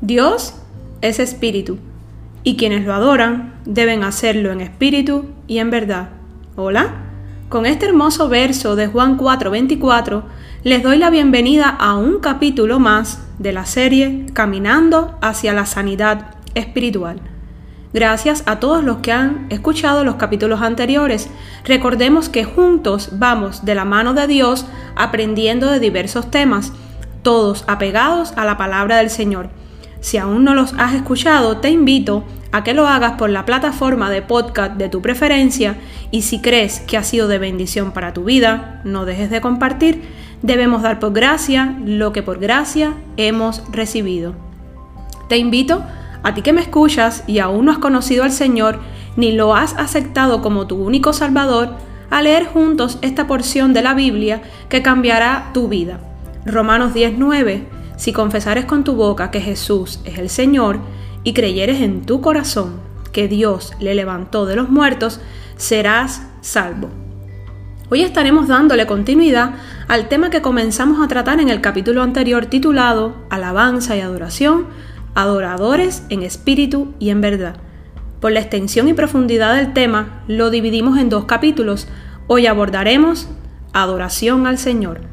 Dios es espíritu, y quienes lo adoran deben hacerlo en espíritu y en verdad. Hola, con este hermoso verso de Juan 4:24 les doy la bienvenida a un capítulo más de la serie Caminando hacia la sanidad espiritual. Gracias a todos los que han escuchado los capítulos anteriores. Recordemos que juntos vamos de la mano de Dios aprendiendo de diversos temas, todos apegados a la palabra del Señor. Si aún no los has escuchado, te invito a que lo hagas por la plataforma de podcast de tu preferencia y si crees que ha sido de bendición para tu vida, no dejes de compartir. Debemos dar por gracia lo que por gracia hemos recibido. Te invito a ti que me escuchas y aún no has conocido al Señor ni lo has aceptado como tu único Salvador, a leer juntos esta porción de la Biblia que cambiará tu vida. Romanos 19 si confesares con tu boca que Jesús es el Señor y creyeres en tu corazón que Dios le levantó de los muertos, serás salvo. Hoy estaremos dándole continuidad al tema que comenzamos a tratar en el capítulo anterior titulado Alabanza y Adoración, Adoradores en Espíritu y en Verdad. Por la extensión y profundidad del tema, lo dividimos en dos capítulos. Hoy abordaremos Adoración al Señor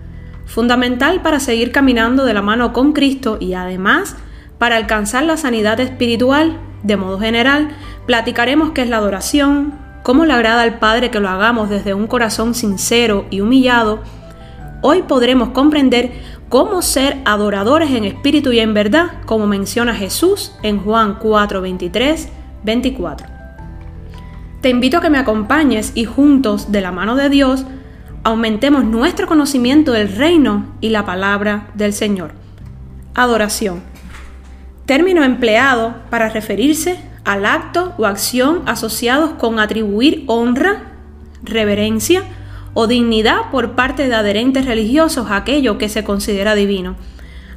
fundamental para seguir caminando de la mano con Cristo y además para alcanzar la sanidad espiritual. De modo general, platicaremos qué es la adoración, cómo le agrada al Padre que lo hagamos desde un corazón sincero y humillado. Hoy podremos comprender cómo ser adoradores en espíritu y en verdad, como menciona Jesús en Juan 4, 23, 24. Te invito a que me acompañes y juntos, de la mano de Dios, aumentemos nuestro conocimiento del reino y la palabra del Señor. Adoración. Término empleado para referirse al acto o acción asociados con atribuir honra, reverencia o dignidad por parte de adherentes religiosos a aquello que se considera divino.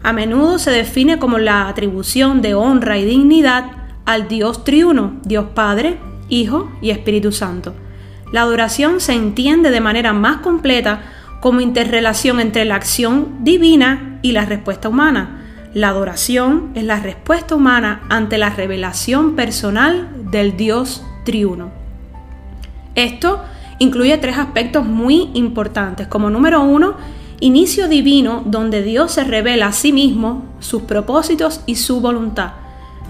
A menudo se define como la atribución de honra y dignidad al Dios triuno, Dios Padre, Hijo y Espíritu Santo. La adoración se entiende de manera más completa como interrelación entre la acción divina y la respuesta humana. La adoración es la respuesta humana ante la revelación personal del Dios triuno. Esto incluye tres aspectos muy importantes. Como número uno, inicio divino donde Dios se revela a sí mismo, sus propósitos y su voluntad.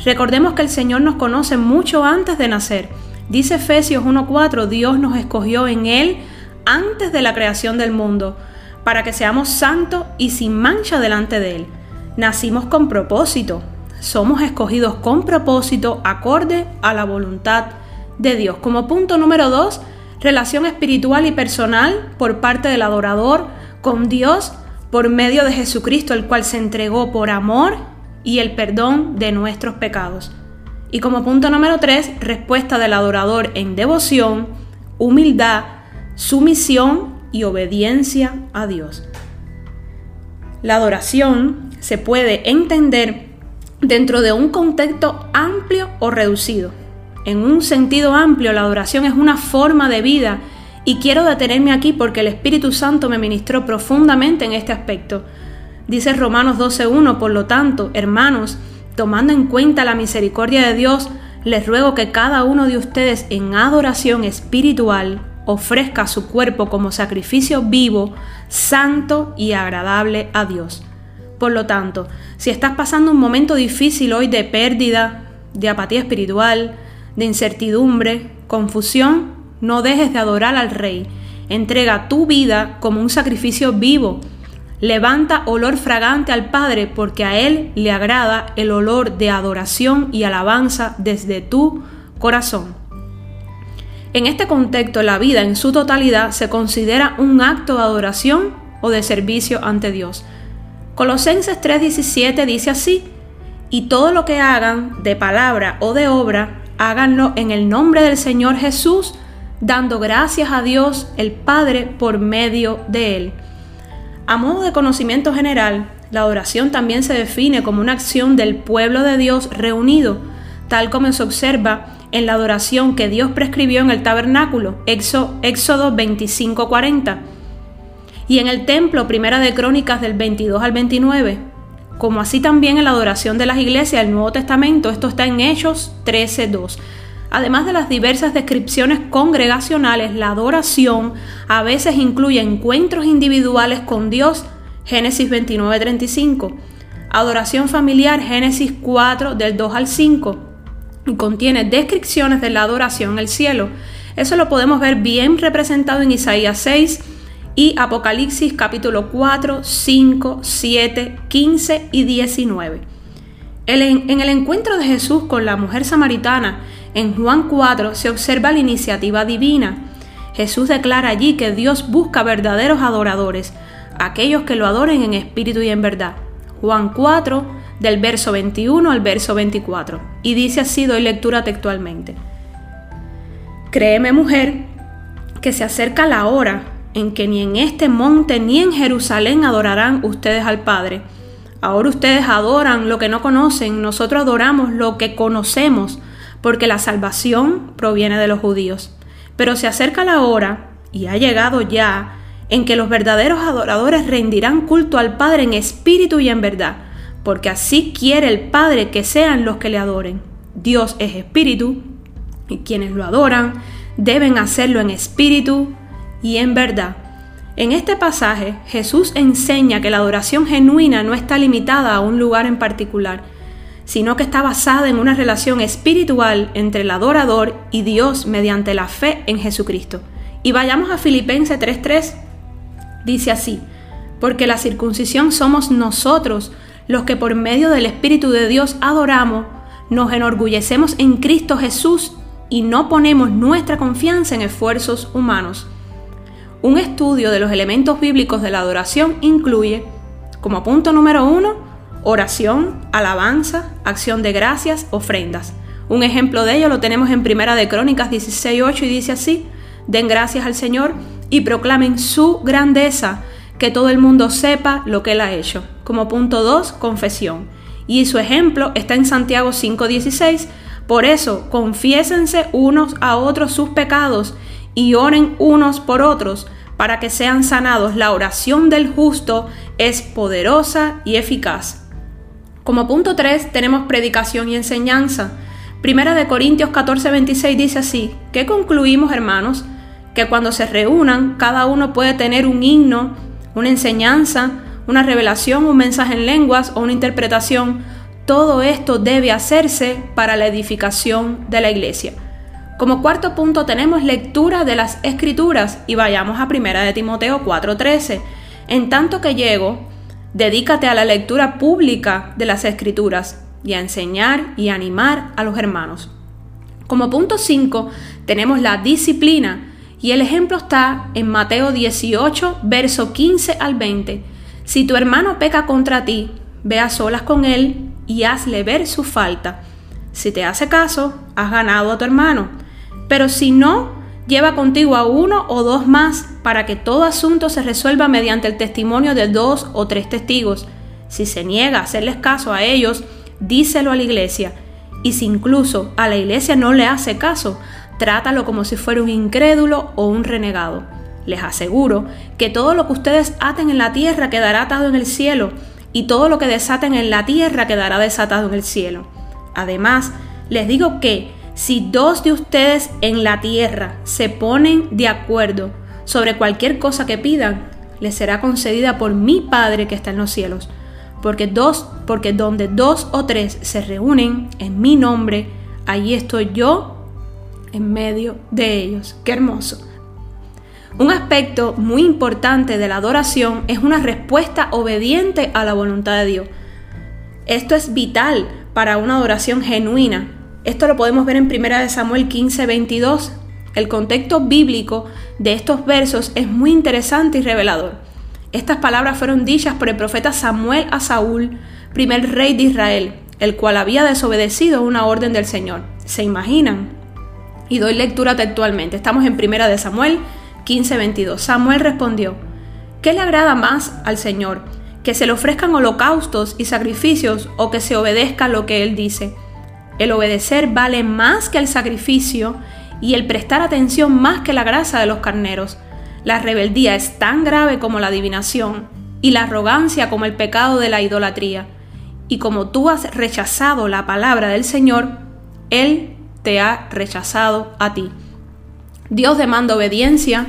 Recordemos que el Señor nos conoce mucho antes de nacer Dice Efesios 1.4, Dios nos escogió en Él antes de la creación del mundo, para que seamos santos y sin mancha delante de Él. Nacimos con propósito, somos escogidos con propósito acorde a la voluntad de Dios. Como punto número 2, relación espiritual y personal por parte del adorador con Dios por medio de Jesucristo, el cual se entregó por amor y el perdón de nuestros pecados. Y como punto número tres, respuesta del adorador en devoción, humildad, sumisión y obediencia a Dios. La adoración se puede entender dentro de un contexto amplio o reducido. En un sentido amplio, la adoración es una forma de vida y quiero detenerme aquí porque el Espíritu Santo me ministró profundamente en este aspecto. Dice Romanos 12.1, por lo tanto, hermanos, Tomando en cuenta la misericordia de Dios, les ruego que cada uno de ustedes en adoración espiritual ofrezca su cuerpo como sacrificio vivo, santo y agradable a Dios. Por lo tanto, si estás pasando un momento difícil hoy de pérdida, de apatía espiritual, de incertidumbre, confusión, no dejes de adorar al Rey. Entrega tu vida como un sacrificio vivo Levanta olor fragante al Padre porque a Él le agrada el olor de adoración y alabanza desde tu corazón. En este contexto, la vida en su totalidad se considera un acto de adoración o de servicio ante Dios. Colosenses 3:17 dice así, y todo lo que hagan de palabra o de obra, háganlo en el nombre del Señor Jesús, dando gracias a Dios el Padre por medio de Él. A modo de conocimiento general, la adoración también se define como una acción del pueblo de Dios reunido, tal como se observa en la adoración que Dios prescribió en el tabernáculo, Éxodo 25:40. y en el templo Primera de Crónicas del 22 al 29, como así también en la adoración de las iglesias del Nuevo Testamento, esto está en Hechos 13.2. Además de las diversas descripciones congregacionales, la adoración a veces incluye encuentros individuales con Dios, Génesis 29.35, adoración familiar, Génesis 4 del 2 al 5, y contiene descripciones de la adoración el cielo. Eso lo podemos ver bien representado en Isaías 6 y Apocalipsis capítulo 4, 5, 7, 15 y 19. En el encuentro de Jesús con la mujer samaritana en Juan 4 se observa la iniciativa divina. Jesús declara allí que Dios busca verdaderos adoradores, aquellos que lo adoren en espíritu y en verdad. Juan 4, del verso 21 al verso 24. Y dice así, doy lectura textualmente. Créeme mujer, que se acerca la hora en que ni en este monte ni en Jerusalén adorarán ustedes al Padre. Ahora ustedes adoran lo que no conocen, nosotros adoramos lo que conocemos, porque la salvación proviene de los judíos. Pero se acerca la hora, y ha llegado ya, en que los verdaderos adoradores rendirán culto al Padre en espíritu y en verdad, porque así quiere el Padre que sean los que le adoren. Dios es espíritu, y quienes lo adoran deben hacerlo en espíritu y en verdad. En este pasaje, Jesús enseña que la adoración genuina no está limitada a un lugar en particular, sino que está basada en una relación espiritual entre el adorador y Dios mediante la fe en Jesucristo. Y vayamos a Filipenses 3:3. Dice así, porque la circuncisión somos nosotros los que por medio del Espíritu de Dios adoramos, nos enorgullecemos en Cristo Jesús y no ponemos nuestra confianza en esfuerzos humanos. Un estudio de los elementos bíblicos de la adoración incluye, como punto número uno, oración, alabanza, acción de gracias, ofrendas. Un ejemplo de ello lo tenemos en Primera de Crónicas 16:8 y dice así: Den gracias al Señor y proclamen su grandeza, que todo el mundo sepa lo que él ha hecho. Como punto 2, confesión. Y su ejemplo está en Santiago 5:16. Por eso, confiésense unos a otros sus pecados y oren unos por otros para que sean sanados. La oración del justo es poderosa y eficaz. Como punto 3 tenemos predicación y enseñanza. Primera de Corintios 14:26 dice así, ¿qué concluimos hermanos? Que cuando se reúnan, cada uno puede tener un himno, una enseñanza, una revelación, un mensaje en lenguas o una interpretación. Todo esto debe hacerse para la edificación de la iglesia. Como cuarto punto tenemos lectura de las escrituras y vayamos a 1 de Timoteo 4:13. En tanto que llego, dedícate a la lectura pública de las escrituras y a enseñar y animar a los hermanos. Como punto 5 tenemos la disciplina y el ejemplo está en Mateo 18, verso 15 al 20. Si tu hermano peca contra ti, ve a solas con él y hazle ver su falta. Si te hace caso, has ganado a tu hermano. Pero si no, lleva contigo a uno o dos más para que todo asunto se resuelva mediante el testimonio de dos o tres testigos. Si se niega a hacerles caso a ellos, díselo a la iglesia. Y si incluso a la iglesia no le hace caso, trátalo como si fuera un incrédulo o un renegado. Les aseguro que todo lo que ustedes aten en la tierra quedará atado en el cielo, y todo lo que desaten en la tierra quedará desatado en el cielo. Además, les digo que si dos de ustedes en la tierra se ponen de acuerdo sobre cualquier cosa que pidan, les será concedida por mi Padre que está en los cielos. Porque dos, porque donde dos o tres se reúnen en mi nombre, allí estoy yo en medio de ellos. Qué hermoso. Un aspecto muy importante de la adoración es una respuesta obediente a la voluntad de Dios. Esto es vital para una adoración genuina, esto lo podemos ver en 1 Samuel 15, 22. El contexto bíblico de estos versos es muy interesante y revelador. Estas palabras fueron dichas por el profeta Samuel a Saúl, primer rey de Israel, el cual había desobedecido una orden del Señor. ¿Se imaginan? Y doy lectura textualmente. Estamos en 1 de Samuel 15, 22. Samuel respondió, ¿qué le agrada más al Señor? ¿Que se le ofrezcan holocaustos y sacrificios o que se obedezca lo que Él dice? El obedecer vale más que el sacrificio y el prestar atención más que la grasa de los carneros. La rebeldía es tan grave como la adivinación y la arrogancia como el pecado de la idolatría. Y como tú has rechazado la palabra del Señor, Él te ha rechazado a ti. Dios demanda obediencia,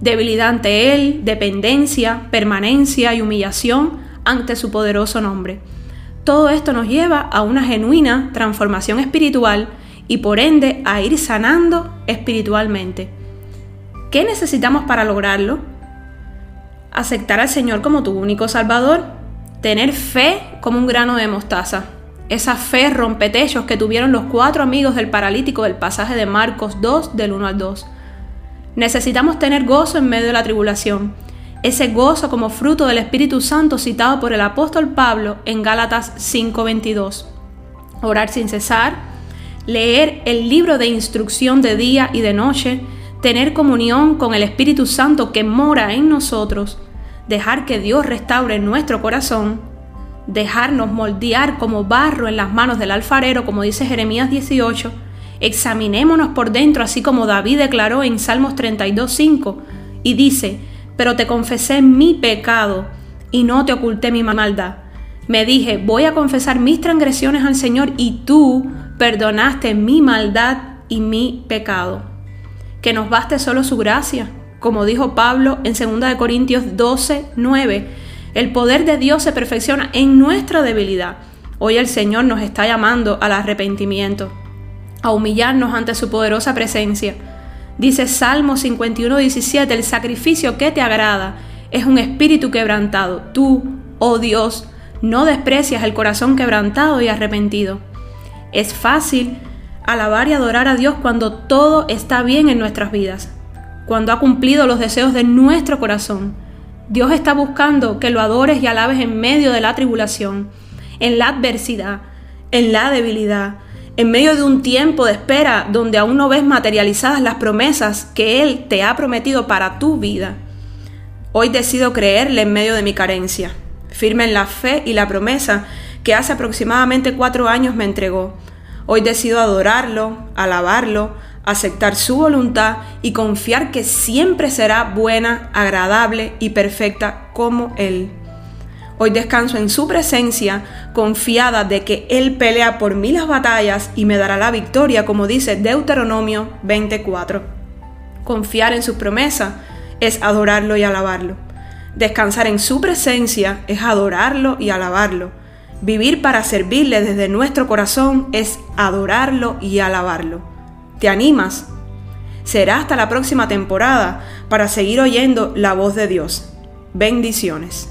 debilidad ante Él, dependencia, permanencia y humillación ante su poderoso nombre. Todo esto nos lleva a una genuina transformación espiritual y por ende a ir sanando espiritualmente. ¿Qué necesitamos para lograrlo? Aceptar al Señor como tu único Salvador, tener fe como un grano de mostaza, esa fe rompetechos que tuvieron los cuatro amigos del paralítico del pasaje de Marcos 2 del 1 al 2. Necesitamos tener gozo en medio de la tribulación, ese gozo como fruto del Espíritu Santo citado por el apóstol Pablo en Gálatas 5:22. Orar sin cesar, leer el libro de instrucción de día y de noche, tener comunión con el Espíritu Santo que mora en nosotros, dejar que Dios restaure nuestro corazón, dejarnos moldear como barro en las manos del alfarero, como dice Jeremías 18, examinémonos por dentro, así como David declaró en Salmos 32:5, y dice, pero te confesé mi pecado y no te oculté mi maldad. Me dije, voy a confesar mis transgresiones al Señor y tú perdonaste mi maldad y mi pecado. Que nos baste solo su gracia, como dijo Pablo en 2 Corintios 12, 9. El poder de Dios se perfecciona en nuestra debilidad. Hoy el Señor nos está llamando al arrepentimiento, a humillarnos ante su poderosa presencia Dice Salmo 51, 17, el sacrificio que te agrada es un espíritu quebrantado. Tú, oh Dios, no desprecias el corazón quebrantado y arrepentido. Es fácil alabar y adorar a Dios cuando todo está bien en nuestras vidas, cuando ha cumplido los deseos de nuestro corazón. Dios está buscando que lo adores y alabes en medio de la tribulación, en la adversidad, en la debilidad, en medio de un tiempo de espera donde aún no ves materializadas las promesas que Él te ha prometido para tu vida. Hoy decido creerle en medio de mi carencia, firme en la fe y la promesa que hace aproximadamente cuatro años me entregó. Hoy decido adorarlo, alabarlo, aceptar su voluntad y confiar que siempre será buena, agradable y perfecta como Él. Hoy descanso en su presencia, confiada de que Él pelea por mí las batallas y me dará la victoria, como dice Deuteronomio 24. Confiar en su promesa es adorarlo y alabarlo. Descansar en su presencia es adorarlo y alabarlo. Vivir para servirle desde nuestro corazón es adorarlo y alabarlo. ¿Te animas? Será hasta la próxima temporada para seguir oyendo la voz de Dios. Bendiciones.